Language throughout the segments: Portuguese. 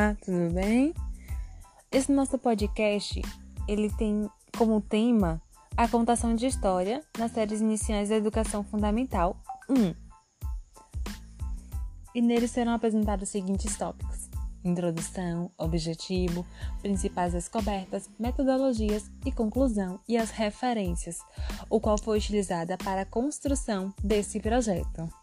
Olá, tudo bem? Esse nosso podcast, ele tem como tema a contação de história nas séries iniciais da Educação Fundamental 1. E nele serão apresentados os seguintes tópicos: introdução, objetivo, principais descobertas, metodologias e conclusão e as referências, o qual foi utilizada para a construção desse projeto.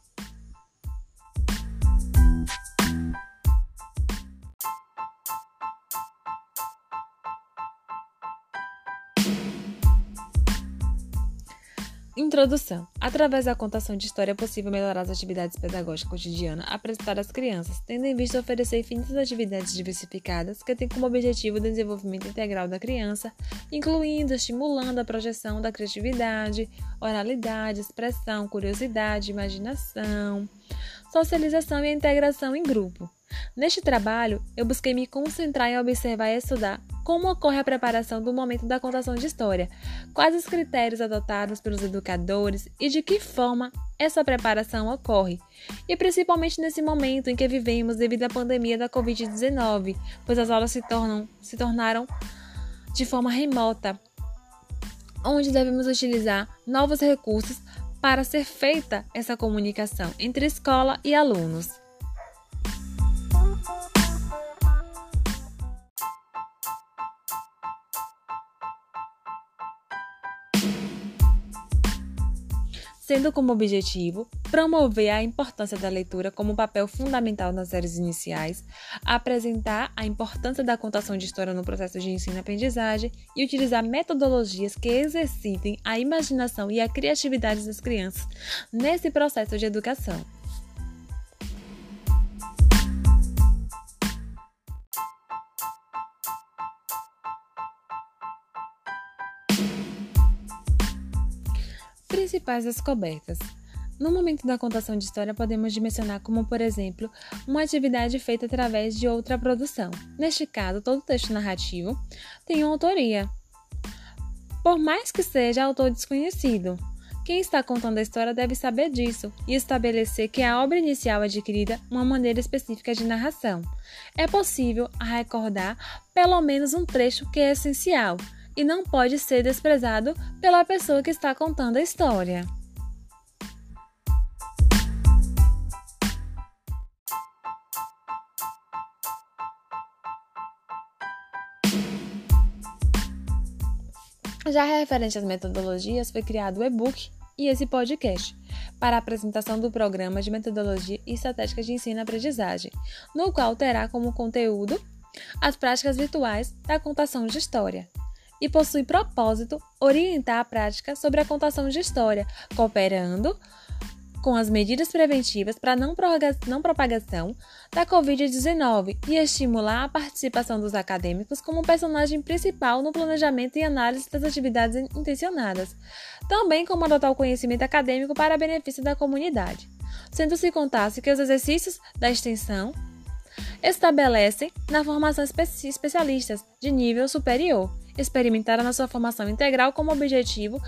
Introdução. Através da contação de história é possível melhorar as atividades pedagógicas cotidianas apresentadas às crianças, tendo em vista oferecer infinitas atividades diversificadas que têm como objetivo o desenvolvimento integral da criança, incluindo estimulando a projeção da criatividade, oralidade, expressão, curiosidade, imaginação, socialização e a integração em grupo. Neste trabalho, eu busquei me concentrar em observar e estudar como ocorre a preparação do momento da contação de história, quais os critérios adotados pelos educadores e de que forma essa preparação ocorre, e principalmente nesse momento em que vivemos devido à pandemia da Covid-19, pois as aulas se, tornam, se tornaram de forma remota, onde devemos utilizar novos recursos para ser feita essa comunicação entre escola e alunos. Sendo como objetivo promover a importância da leitura como papel fundamental nas séries iniciais, apresentar a importância da contação de história no processo de ensino-aprendizagem e utilizar metodologias que exercitem a imaginação e a criatividade das crianças nesse processo de educação. Principais descobertas. No momento da contação de história, podemos dimensionar como, por exemplo, uma atividade feita através de outra produção. Neste caso, todo texto narrativo tem uma autoria, por mais que seja autor desconhecido. Quem está contando a história deve saber disso e estabelecer que a obra inicial adquirida uma maneira específica de narração. É possível recordar pelo menos um trecho que é essencial, e não pode ser desprezado pela pessoa que está contando a história. Já referente às metodologias, foi criado o e-book e esse podcast para a apresentação do programa de metodologia e estratégia de ensino-aprendizagem, no qual terá como conteúdo as práticas virtuais da contação de história, e possui propósito orientar a prática sobre a contação de história, cooperando com as medidas preventivas para não, não propagação da Covid-19 e estimular a participação dos acadêmicos como personagem principal no planejamento e análise das atividades intencionadas, também como adotar o conhecimento acadêmico para benefício da comunidade. Sendo-se contasse que os exercícios da extensão estabelecem na formação especialistas de nível superior experimentaram na sua formação integral como objetivo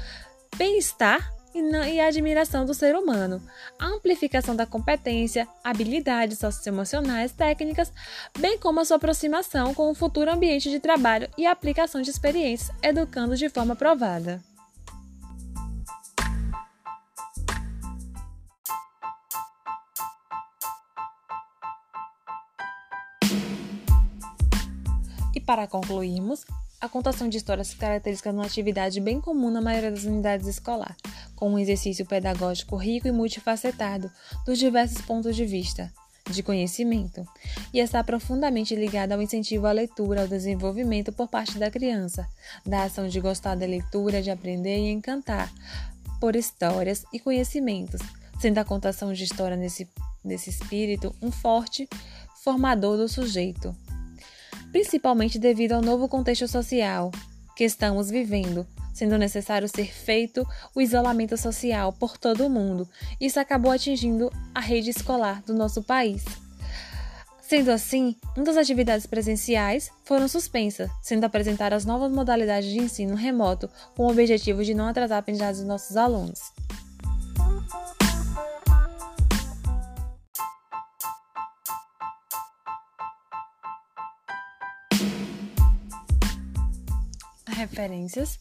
bem-estar e a admiração do ser humano, a amplificação da competência, habilidades socioemocionais, técnicas, bem como a sua aproximação com o futuro ambiente de trabalho e a aplicação de experiências, educando de forma provada. E para concluirmos, a contação de histórias se caracteriza numa atividade bem comum na maioria das unidades escolares, com um exercício pedagógico rico e multifacetado dos diversos pontos de vista de conhecimento, e está profundamente ligada ao incentivo à leitura, ao desenvolvimento por parte da criança, da ação de gostar da leitura, de aprender e encantar por histórias e conhecimentos, sendo a contação de história nesse, nesse espírito um forte formador do sujeito, principalmente devido ao novo contexto social que estamos vivendo, sendo necessário ser feito o isolamento social por todo o mundo. Isso acabou atingindo a rede escolar do nosso país. Sendo assim, muitas atividades presenciais foram suspensas, sendo apresentadas novas modalidades de ensino remoto com o objetivo de não atrasar a aprendizagem dos nossos alunos. Referências,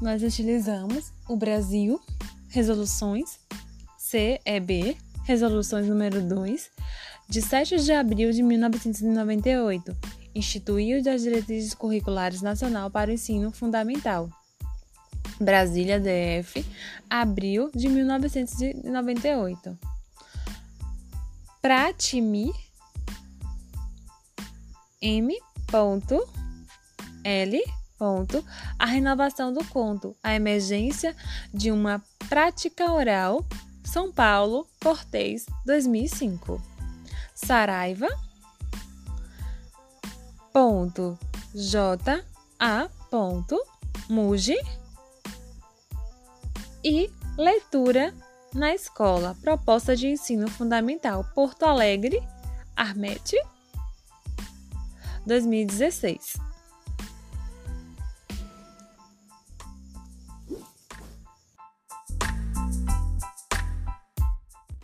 nós utilizamos o Brasil, resoluções CEB, resoluções número 2, de 7 de abril de 1998, instituiu as diretrizes curriculares nacional para o ensino fundamental. Brasília DF, abril de 1998. Pratimi M. L. A renovação do conto, a emergência de uma prática oral, São Paulo, Cortez, 2005. Saraiva. Ponto. J. A. Ponto. Muji. E leitura na escola. Proposta de ensino fundamental. Porto Alegre. Armete. 2016.